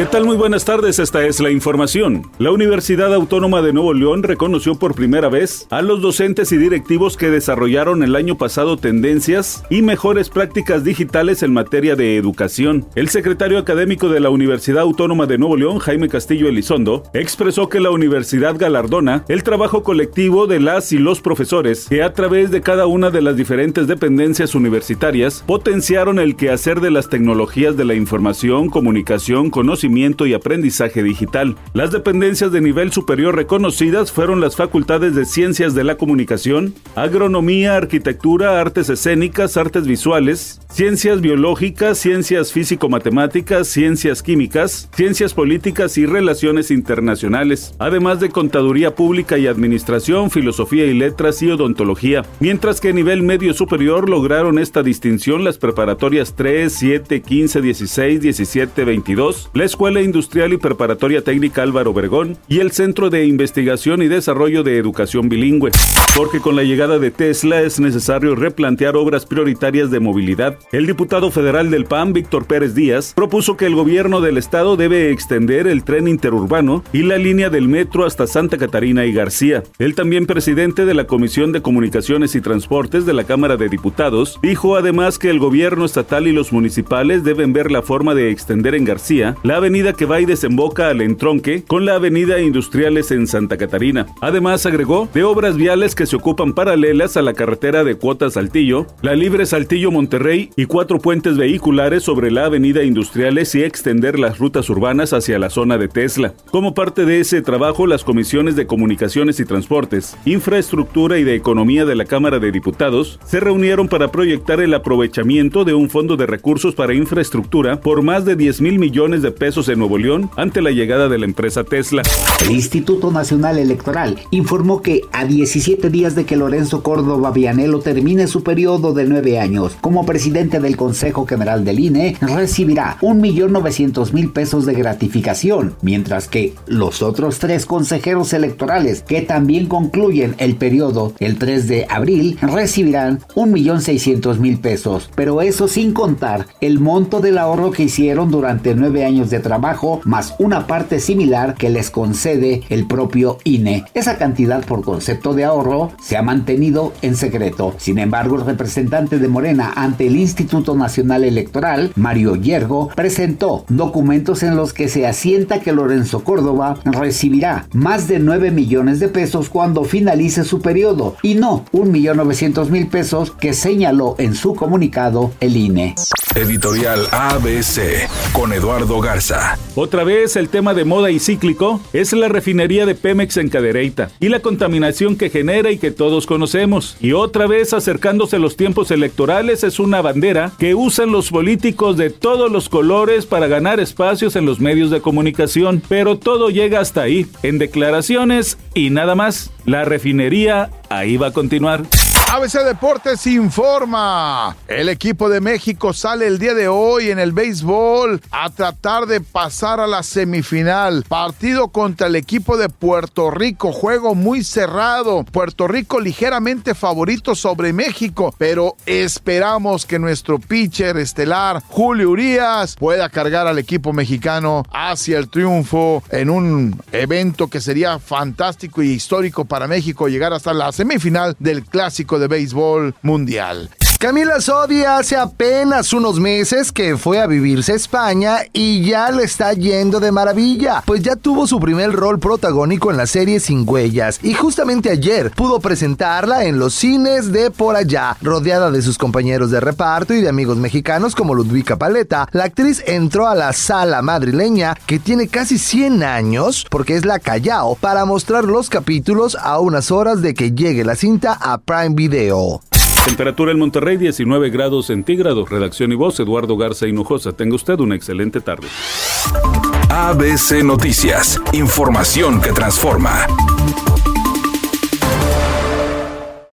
¿Qué tal? Muy buenas tardes, esta es la información. La Universidad Autónoma de Nuevo León reconoció por primera vez a los docentes y directivos que desarrollaron el año pasado tendencias y mejores prácticas digitales en materia de educación. El secretario académico de la Universidad Autónoma de Nuevo León, Jaime Castillo Elizondo, expresó que la universidad galardona el trabajo colectivo de las y los profesores que a través de cada una de las diferentes dependencias universitarias potenciaron el quehacer de las tecnologías de la información, comunicación, conocimiento y aprendizaje digital. Las dependencias de nivel superior reconocidas fueron las facultades de Ciencias de la Comunicación, Agronomía, Arquitectura, Artes Escénicas, Artes Visuales, Ciencias Biológicas, Ciencias Físico-Matemáticas, Ciencias Químicas, Ciencias Políticas y Relaciones Internacionales, además de Contaduría Pública y Administración, Filosofía y Letras y Odontología, mientras que a nivel medio superior lograron esta distinción las preparatorias 3, 7, 15, 16, 17, 22, la Industrial y Preparatoria Técnica Álvaro Obregón y el Centro de Investigación y Desarrollo de Educación Bilingüe. Porque con la llegada de Tesla es necesario replantear obras prioritarias de movilidad. El diputado federal del PAN, Víctor Pérez Díaz, propuso que el gobierno del estado debe extender el tren interurbano y la línea del metro hasta Santa Catarina y García. El también presidente de la Comisión de Comunicaciones y Transportes de la Cámara de Diputados dijo además que el gobierno estatal y los municipales deben ver la forma de extender en García la avenida que va y desemboca al entronque con la avenida Industriales en Santa Catarina. Además, agregó, de obras viales que se ocupan paralelas a la carretera de Cuota Saltillo, la libre Saltillo Monterrey y cuatro puentes vehiculares sobre la avenida Industriales y extender las rutas urbanas hacia la zona de Tesla. Como parte de ese trabajo, las comisiones de Comunicaciones y Transportes, Infraestructura y de Economía de la Cámara de Diputados se reunieron para proyectar el aprovechamiento de un fondo de recursos para infraestructura por más de 10 mil millones de pesos en Nuevo León ante la llegada de la empresa Tesla. El Instituto Nacional Electoral informó que a 17 días de que Lorenzo Córdoba Vianelo termine su periodo de nueve años como presidente del Consejo General del INE, recibirá 1.900.000 pesos de gratificación, mientras que los otros tres consejeros electorales que también concluyen el periodo el 3 de abril recibirán 1.600.000 pesos, pero eso sin contar el monto del ahorro que hicieron durante nueve años de trabajo más una parte similar que les concede el propio INE. Esa cantidad por concepto de ahorro se ha mantenido en secreto. Sin embargo, el representante de Morena ante el Instituto Nacional Electoral, Mario Yergo, presentó documentos en los que se asienta que Lorenzo Córdoba recibirá más de 9 millones de pesos cuando finalice su periodo y no 1.900.000 pesos que señaló en su comunicado el INE. Editorial ABC con Eduardo Otra vez el tema de moda y cíclico es la refinería de Pemex en Cadereyta y la contaminación que genera y que todos conocemos. Y otra vez acercándose los tiempos electorales es una bandera que usan los políticos de todos los colores para ganar espacios en los medios de comunicación. Pero todo llega hasta ahí, en declaraciones y nada más. La refinería ahí va a continuar. ABC Deportes informa. El equipo de México sale el día de hoy en el béisbol a tratar de pasar a la semifinal. Partido contra el equipo de Puerto Rico. Juego muy cerrado. Puerto Rico ligeramente favorito sobre México, pero esperamos que nuestro pitcher estelar Julio Urias pueda cargar al equipo mexicano hacia el triunfo en un evento que sería fantástico y histórico para México llegar hasta la semifinal del clásico de béisbol mundial. Camila Sodi hace apenas unos meses que fue a vivirse a España y ya le está yendo de maravilla, pues ya tuvo su primer rol protagónico en la serie Sin Huellas y justamente ayer pudo presentarla en los cines de por allá, rodeada de sus compañeros de reparto y de amigos mexicanos como Ludwika Paleta. La actriz entró a la sala madrileña que tiene casi 100 años, porque es la Callao, para mostrar los capítulos a unas horas de que llegue la cinta a Prime Video. Temperatura en Monterrey 19 grados centígrados. Redacción y voz Eduardo Garza Hinojosa. Tenga usted una excelente tarde. ABC Noticias. Información que transforma.